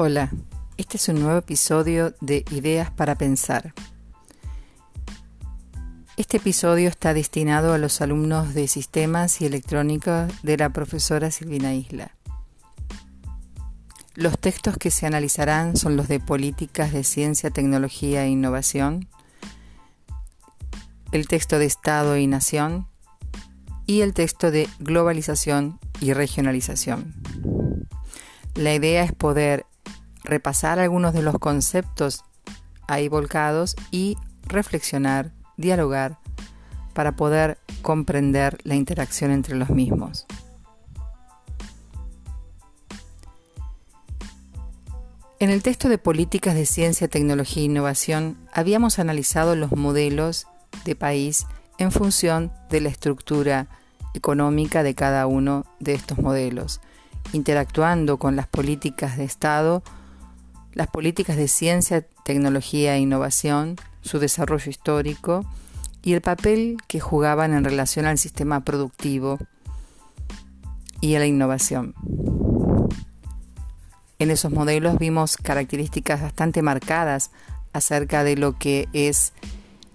Hola, este es un nuevo episodio de Ideas para Pensar. Este episodio está destinado a los alumnos de Sistemas y Electrónica de la profesora Silvina Isla. Los textos que se analizarán son los de Políticas de Ciencia, Tecnología e Innovación, el texto de Estado y Nación y el texto de Globalización y Regionalización. La idea es poder repasar algunos de los conceptos ahí volcados y reflexionar, dialogar, para poder comprender la interacción entre los mismos. En el texto de Políticas de Ciencia, Tecnología e Innovación habíamos analizado los modelos de país en función de la estructura económica de cada uno de estos modelos, interactuando con las políticas de Estado las políticas de ciencia, tecnología e innovación, su desarrollo histórico y el papel que jugaban en relación al sistema productivo y a la innovación. En esos modelos vimos características bastante marcadas acerca de lo que es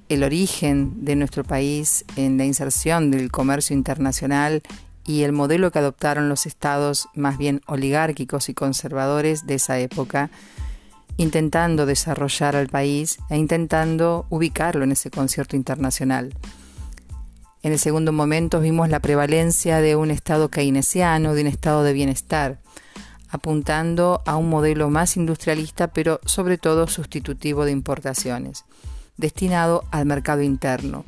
el origen de nuestro país en la inserción del comercio internacional y el modelo que adoptaron los estados más bien oligárquicos y conservadores de esa época, intentando desarrollar al país e intentando ubicarlo en ese concierto internacional. En el segundo momento vimos la prevalencia de un estado keynesiano, de un estado de bienestar, apuntando a un modelo más industrialista, pero sobre todo sustitutivo de importaciones, destinado al mercado interno.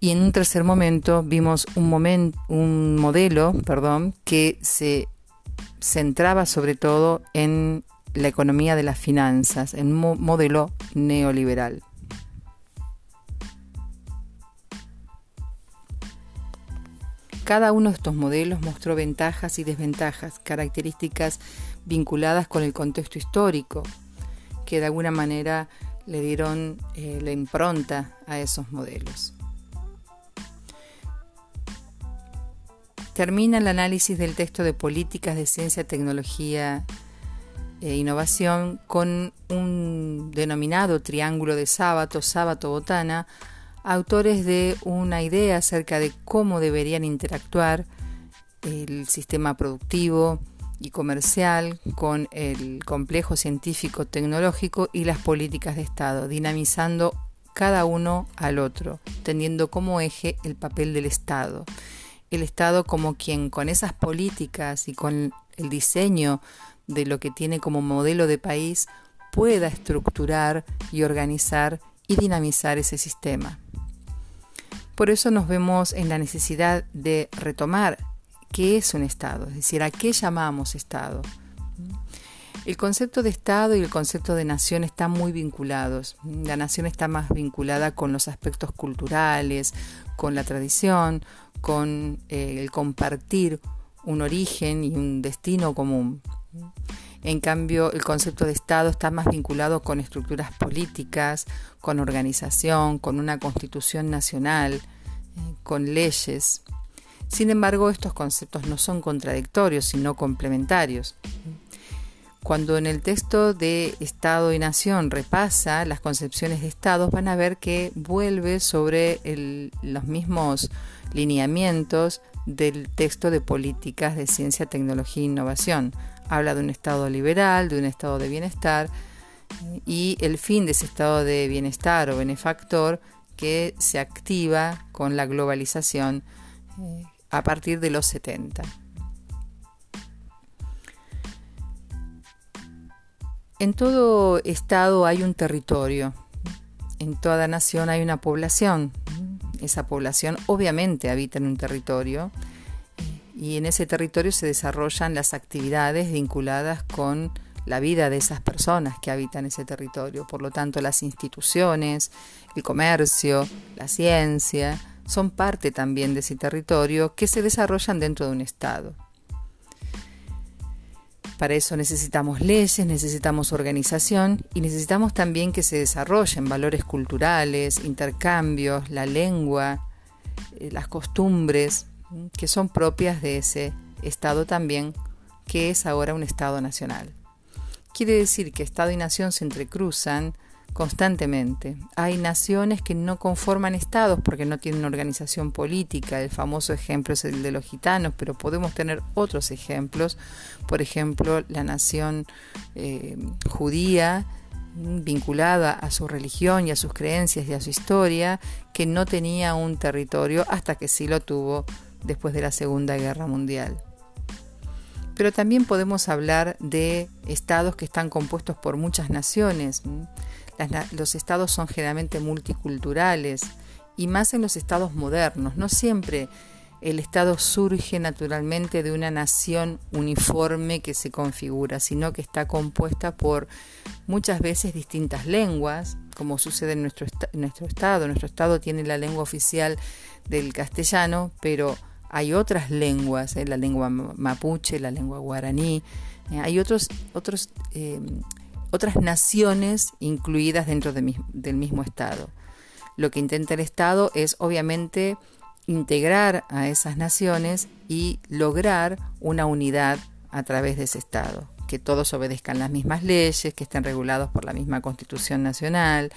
Y en un tercer momento vimos un, un modelo perdón, que se centraba sobre todo en la economía de las finanzas, en un modelo neoliberal. Cada uno de estos modelos mostró ventajas y desventajas, características vinculadas con el contexto histórico, que de alguna manera le dieron eh, la impronta a esos modelos. Termina el análisis del texto de políticas de ciencia, tecnología e innovación con un denominado triángulo de sábado, sábado botana, autores de una idea acerca de cómo deberían interactuar el sistema productivo y comercial con el complejo científico tecnológico y las políticas de Estado, dinamizando cada uno al otro, teniendo como eje el papel del Estado el Estado como quien con esas políticas y con el diseño de lo que tiene como modelo de país pueda estructurar y organizar y dinamizar ese sistema. Por eso nos vemos en la necesidad de retomar qué es un Estado, es decir, a qué llamamos Estado. El concepto de Estado y el concepto de nación están muy vinculados. La nación está más vinculada con los aspectos culturales, con la tradición, con eh, el compartir un origen y un destino común. En cambio, el concepto de Estado está más vinculado con estructuras políticas, con organización, con una constitución nacional, eh, con leyes. Sin embargo, estos conceptos no son contradictorios, sino complementarios. Cuando en el texto de Estado y Nación repasa las concepciones de Estados, van a ver que vuelve sobre los mismos lineamientos del texto de políticas de ciencia, tecnología e innovación. Habla de un Estado liberal, de un Estado de bienestar y el fin de ese Estado de bienestar o benefactor que se activa con la globalización eh, a partir de los 70. En todo estado hay un territorio, en toda nación hay una población. Esa población obviamente habita en un territorio y en ese territorio se desarrollan las actividades vinculadas con la vida de esas personas que habitan ese territorio. Por lo tanto, las instituciones, el comercio, la ciencia, son parte también de ese territorio que se desarrollan dentro de un Estado. Para eso necesitamos leyes, necesitamos organización y necesitamos también que se desarrollen valores culturales, intercambios, la lengua, eh, las costumbres que son propias de ese Estado también que es ahora un Estado nacional. Quiere decir que Estado y nación se entrecruzan constantemente. Hay naciones que no conforman estados porque no tienen organización política. El famoso ejemplo es el de los gitanos, pero podemos tener otros ejemplos. Por ejemplo, la nación eh, judía vinculada a su religión y a sus creencias y a su historia, que no tenía un territorio hasta que sí lo tuvo después de la Segunda Guerra Mundial. Pero también podemos hablar de estados que están compuestos por muchas naciones. Los estados son generalmente multiculturales y más en los estados modernos. No siempre el Estado surge naturalmente de una nación uniforme que se configura, sino que está compuesta por muchas veces distintas lenguas, como sucede en nuestro, nuestro Estado. Nuestro Estado tiene la lengua oficial del castellano, pero hay otras lenguas, ¿eh? la lengua mapuche, la lengua guaraní, ¿eh? hay otros, otros, em, otras naciones incluidas dentro del mismo Estado. Lo que intenta el Estado es obviamente integrar a esas naciones y lograr una unidad a través de ese Estado que todos obedezcan las mismas leyes, que estén regulados por la misma Constitución Nacional,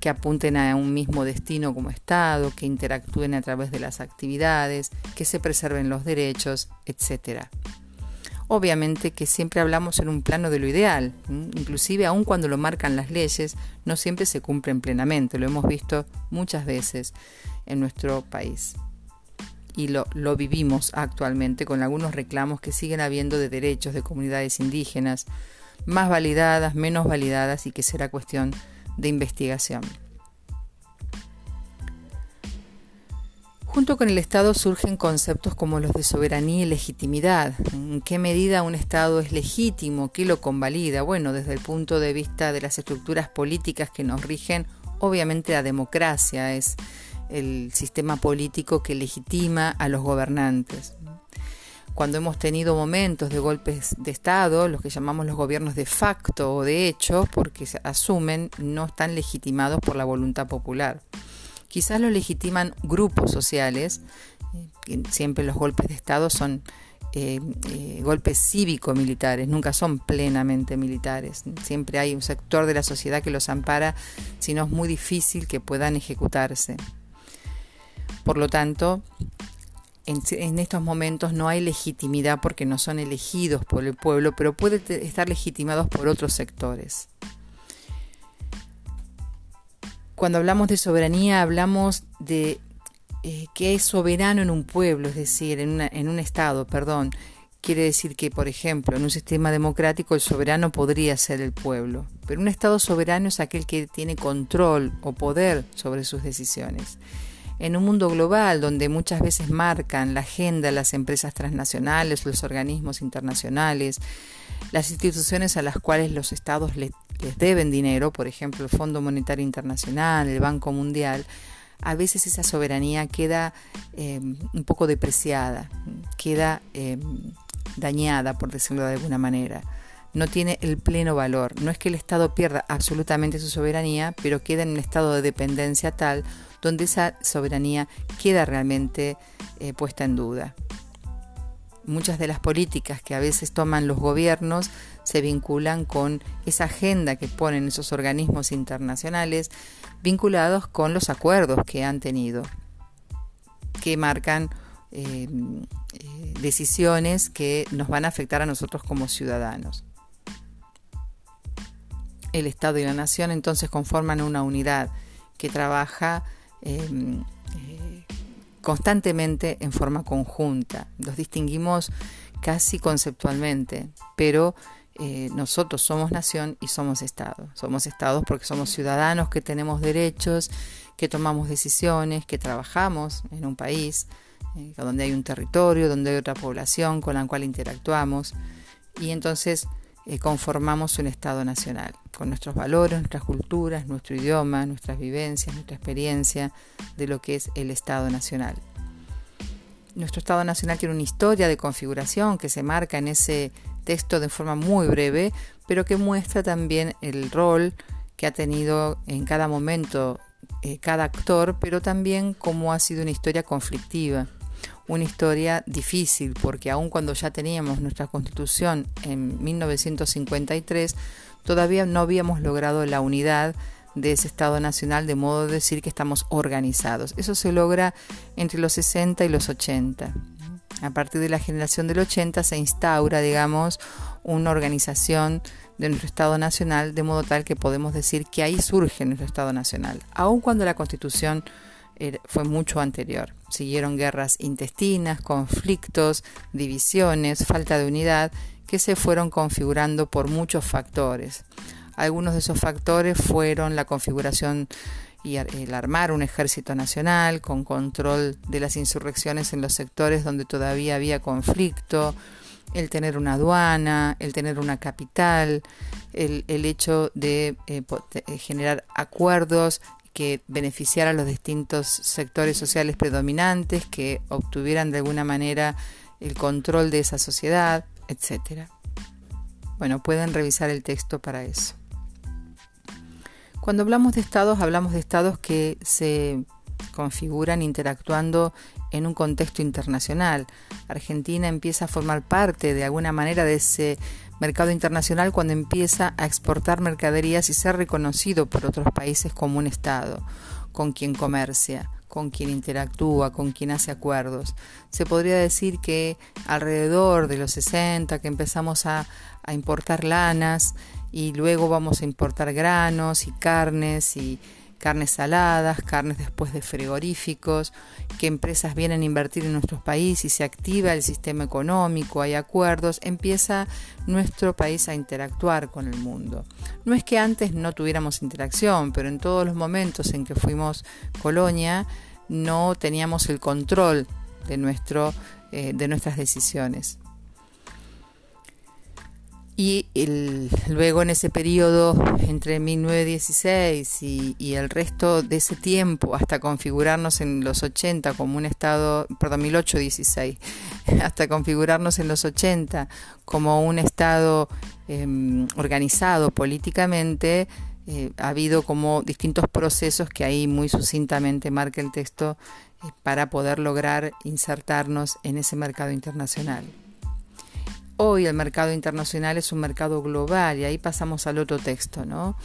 que apunten a un mismo destino como Estado, que interactúen a través de las actividades, que se preserven los derechos, etc. Obviamente que siempre hablamos en un plano de lo ideal, inclusive aun cuando lo marcan las leyes, no siempre se cumplen plenamente, lo hemos visto muchas veces en nuestro país y lo, lo vivimos actualmente con algunos reclamos que siguen habiendo de derechos de comunidades indígenas, más validadas, menos validadas y que será cuestión de investigación. Junto con el Estado surgen conceptos como los de soberanía y legitimidad. ¿En qué medida un Estado es legítimo? ¿Qué lo convalida? Bueno, desde el punto de vista de las estructuras políticas que nos rigen, obviamente la democracia es el sistema político que legitima a los gobernantes. Cuando hemos tenido momentos de golpes de Estado, los que llamamos los gobiernos de facto o de hecho, porque se asumen, no están legitimados por la voluntad popular. Quizás lo legitiman grupos sociales, eh, siempre los golpes de Estado son eh, eh, golpes cívico-militares, nunca son plenamente militares. Siempre hay un sector de la sociedad que los ampara, si no es muy difícil que puedan ejecutarse. Por lo tanto, en, estos momentos no hay legitimidad porque no son elegidos por el pueblo, pero pueden estar legitimados por otros sectores. Cuando hablamos de soberanía hablamos de eh, que es soberano en un pueblo, es decir, en, en un Estado, perdón. Quiere decir que, por ejemplo, en un sistema democrático el soberano podría ser el pueblo, pero un Estado soberano es aquel que tiene control o poder sobre sus decisiones en un mundo global donde muchas veces marcan la agenda las empresas transnacionales, los organismos internacionales, las instituciones a las cuales los estados les, deben dinero, por ejemplo el Fondo Monetario Internacional, el Banco Mundial, a veces esa soberanía queda eh, un poco depreciada, queda eh, dañada, por decirlo de alguna manera. No tiene el pleno valor. No es que el Estado pierda absolutamente su soberanía, pero queda en un estado de dependencia tal donde esa soberanía queda realmente eh, puesta en duda. Muchas de las políticas que a veces toman los gobiernos se vinculan con esa agenda que ponen esos organismos internacionales vinculados con los acuerdos que han tenido, que marcan eh, eh, decisiones que nos van a afectar a nosotros como ciudadanos. El Estado y la Nación entonces conforman una unidad que trabaja eh, constantemente en forma conjunta. Los distinguimos casi conceptualmente, pero eh, nosotros somos nación y somos Estado. Somos Estados porque somos ciudadanos que tenemos derechos, que tomamos decisiones, que trabajamos en un país, eh, donde hay un territorio, donde hay otra población con la cual interactuamos. Y entonces eh, conformamos un Estado nacional, con nuestros valores, nuestras culturas, nuestro idioma, nuestras vivencias, nuestra experiencia de lo que es el Estado nacional. Nuestro Estado nacional tiene una historia de configuración que se marca en ese texto de forma muy breve, pero que muestra también el rol que ha tenido en cada momento eh, cada actor, pero también cómo ha sido una historia conflictiva. Una historia difícil, porque aun cuando ya teníamos nuestra constitución en 1953, todavía no habíamos logrado la unidad de ese Estado Nacional, de modo de decir que estamos organizados. Eso se logra entre los 60 y los 80. A partir de la generación del 80 se instaura, digamos, una organización de nuestro Estado Nacional, de modo tal que podemos decir que ahí surge nuestro Estado Nacional, aun cuando la Constitución fue mucho anterior. Siguieron guerras intestinas, conflictos, divisiones, falta de unidad, que se fueron configurando por muchos factores. Algunos de esos factores fueron la configuración y el armar un ejército nacional con control de las insurrecciones en los sectores donde todavía había conflicto, el tener una aduana, el tener una capital, el, hecho de eh, eh, generar acuerdos que beneficiaran a los distintos sectores sociales predominantes, que obtuvieran de alguna manera el control de esa sociedad, etc. Bueno, pueden revisar el texto para eso. Cuando hablamos de estados, hablamos de estados que se configuran interactuando en un contexto internacional. Argentina empieza a formar parte de alguna manera de ese mercado internacional cuando empieza a exportar mercaderías y ser reconocido por otros países como un Estado, con quien comercia, con quien interactúa, con quien hace acuerdos. Se podría decir que alrededor de los 60 que empezamos a, a importar lanas y luego vamos a importar granos y carnes y carnes saladas, carnes después de frigoríficos, que empresas vienen a invertir en nuestro país y se activa el sistema económico, hay acuerdos, empieza nuestro país a interactuar con el mundo. No es que antes no tuviéramos interacción, pero en todos los momentos en que fuimos colonia no teníamos el control de, nuestro, eh, de nuestras decisiones y luego en ese periodo entre 1916 y, y, el resto de ese tiempo hasta configurarnos en los 80 como un estado, perdón, 1816, hasta configurarnos en los 80 como un estado em, organizado políticamente, eh, ha habido como distintos procesos que ahí muy sucintamente marca el texto eh, para poder lograr insertarnos en ese mercado internacional. Hoy el mercado internacional es un mercado global y ahí pasamos al otro texto, ¿no?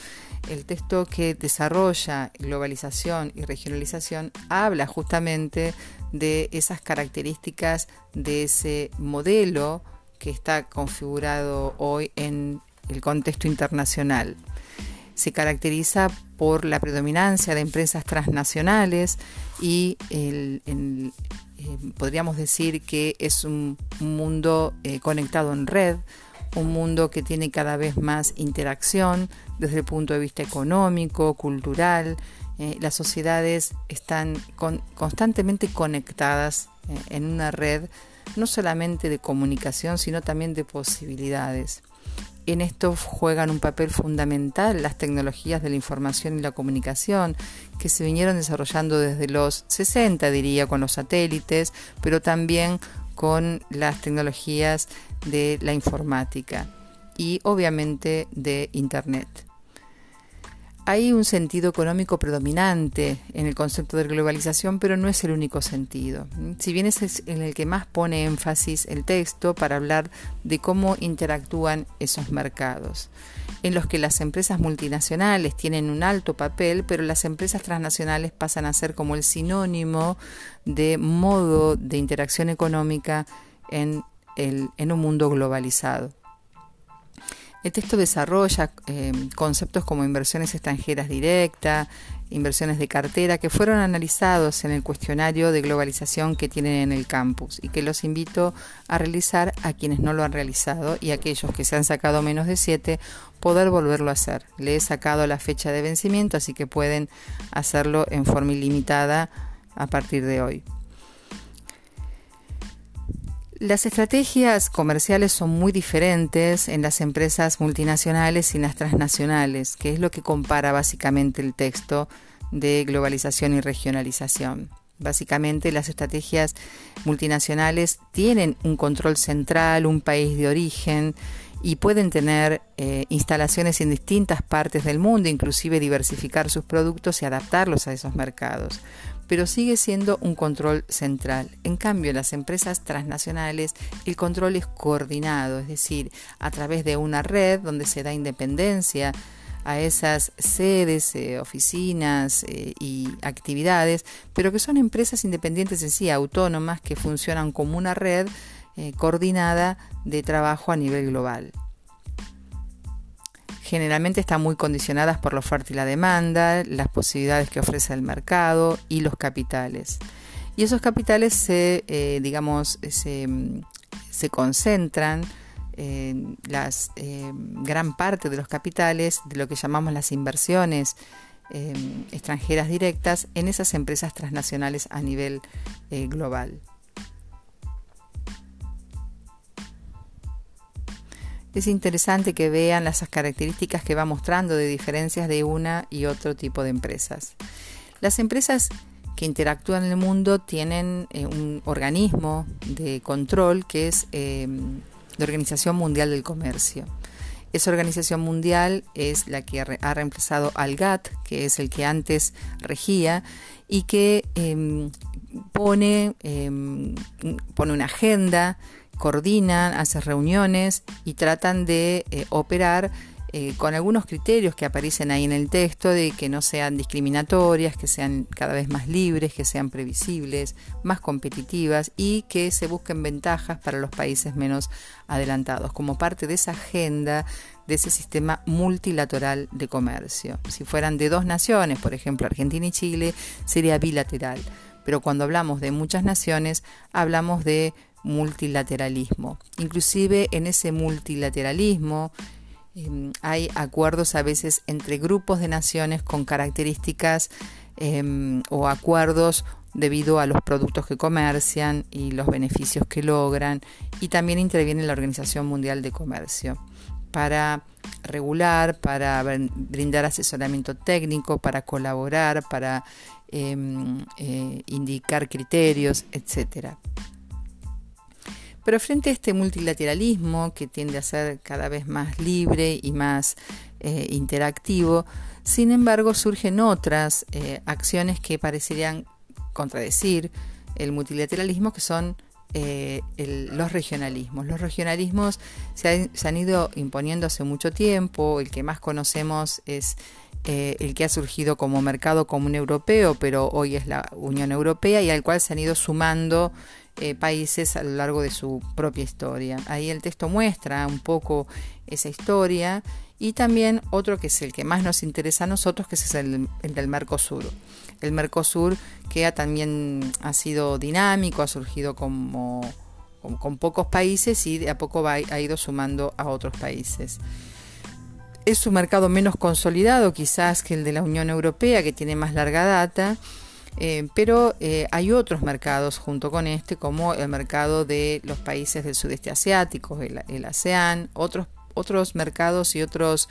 El texto que desarrolla globalización y regionalización habla justamente de esas características de ese modelo que está configurado hoy en el contexto internacional. Se caracteriza por la predominancia de empresas transnacionales y el, eh, podríamos decir que es un, mundo eh, conectado en red, un mundo que tiene cada vez más interacción desde el punto de vista económico, cultural. Eh, las sociedades están constantemente conectadas en una red no solamente de comunicación, sino también de posibilidades. En esto juegan un papel fundamental las tecnologías de la información y la comunicación, que se vinieron desarrollando desde los 60, diría, con los satélites, pero también con las tecnologías de la informática y obviamente de Internet. Hay un sentido económico predominante en el concepto de globalización, pero no es el único sentido. Si bien es en el que más pone énfasis el texto para hablar de cómo interactúan esos mercados, en los que las empresas multinacionales tienen un alto papel, pero las empresas transnacionales pasan a ser como el sinónimo de modo de interacción económica en, en un mundo globalizado. El texto desarrolla eh, conceptos como inversiones extranjeras directas, inversiones de cartera, que fueron analizados en el cuestionario de globalización que tienen en el campus y que los invito a realizar a quienes no lo han realizado y a aquellos que se han sacado menos de 7, poder volverlo a hacer. Le he sacado la fecha de vencimiento, así que pueden hacerlo en forma ilimitada a partir de hoy. Las estrategias comerciales son muy diferentes en las empresas multinacionales y en las transnacionales, que es lo que compara básicamente el texto de globalización y regionalización. Básicamente las estrategias multinacionales tienen un control central, un país de origen y pueden tener eh, instalaciones en distintas partes del mundo, inclusive diversificar sus productos y adaptarlos a esos mercados. Pero sigue siendo un control central. En cambio, en las empresas transnacionales el control es coordinado, es decir, a través de una red donde se da independencia a esas sedes, eh, oficinas eh, y actividades, pero que son empresas independientes en sí, autónomas, que funcionan como una red eh, coordinada de trabajo a nivel global. Generalmente están muy condicionadas por la oferta y la demanda, las posibilidades que ofrece el mercado y los capitales. Y esos capitales se, digamos, se, concentran las eh, gran parte de los capitales de lo que llamamos las inversiones eh, extranjeras directas en esas empresas transnacionales a nivel eh, global. Es interesante que vean las características que va mostrando de diferencias de una y otro tipo de empresas. Las empresas que interactúan en el mundo tienen un organismo de control que es la Organización Mundial del Comercio. Esa organización mundial es la que ha reemplazado al GATT, que es el que antes regía, y que em, pone, em, pone una agenda, coordinan, hace reuniones y tratan de eh, operar eh, con algunos criterios que aparecen ahí en el texto de que no sean discriminatorias, que sean cada vez más libres, que sean previsibles, más competitivas y que se busquen ventajas para los países menos adelantados, como parte de esa agenda de ese sistema multilateral de comercio. Si fueran de dos naciones, por ejemplo Argentina y Chile, sería bilateral. Pero cuando hablamos de muchas naciones, hablamos de multilateralismo. Inclusive en ese multilateralismo, Em, hay acuerdos a veces entre grupos de naciones con características em, o acuerdos debido a los productos que comercian y los beneficios que logran y también interviene la Organización Mundial de Comercio para regular, para brindar asesoramiento técnico, para colaborar, para em, eh, indicar criterios, etcétera. Pero frente a este multilateralismo que tiende a ser cada vez más libre y más eh, interactivo, sin embargo surgen otras eh, acciones que parecerían contradecir el multilateralismo, que son eh, los regionalismos. Los regionalismos se, han ido imponiendo hace mucho tiempo, el que más conocemos es el que ha surgido como mercado común europeo, pero hoy es la Unión Europea y al cual se han ido sumando eh, países a lo largo de su propia historia. Ahí el texto muestra un poco esa historia y también otro que es el que más nos interesa a nosotros, que es el, del Mercosur. El Mercosur que también ha sido dinámico, ha surgido como, con, pocos países y de a poco ha ido sumando a otros países. Es un mercado menos consolidado quizás que el de la Unión Europea, que tiene más larga data, eh, pero eh, hay otros mercados junto con este, como el mercado de los países del sudeste asiático, el, ASEAN, otros, otros mercados y otros,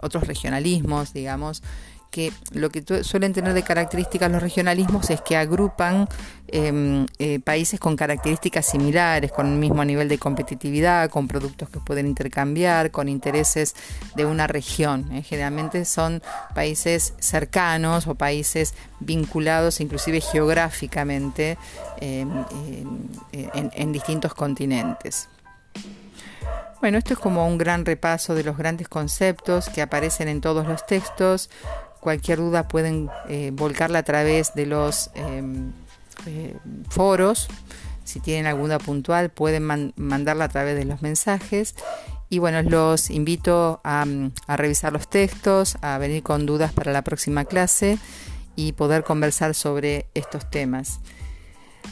otros regionalismos, digamos, que lo que suelen tener de características los regionalismos es que agrupan em, eh, países con características similares, con el mismo nivel de competitividad, con productos que pueden intercambiar, con intereses de una región. ¿eh? Generalmente son países cercanos o países vinculados inclusive geográficamente em, en distintos continentes. Bueno, esto es como un gran repaso de los grandes conceptos que aparecen en todos los textos, Cualquier duda pueden eh, volcarla a través de los em, eh, foros. Si tienen alguna puntual, pueden mandarla a través de los mensajes. Y bueno, los invito a, a revisar los textos, a venir con dudas para la próxima clase y poder conversar sobre estos temas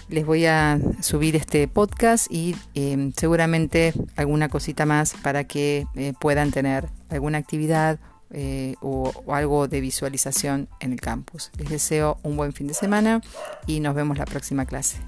les voy a subir este podcast y em, seguramente alguna cosita más para que eh, puedan tener alguna actividad eh, o, o algo de visualización en el campus. Les deseo un buen fin de semana y nos vemos la próxima clase.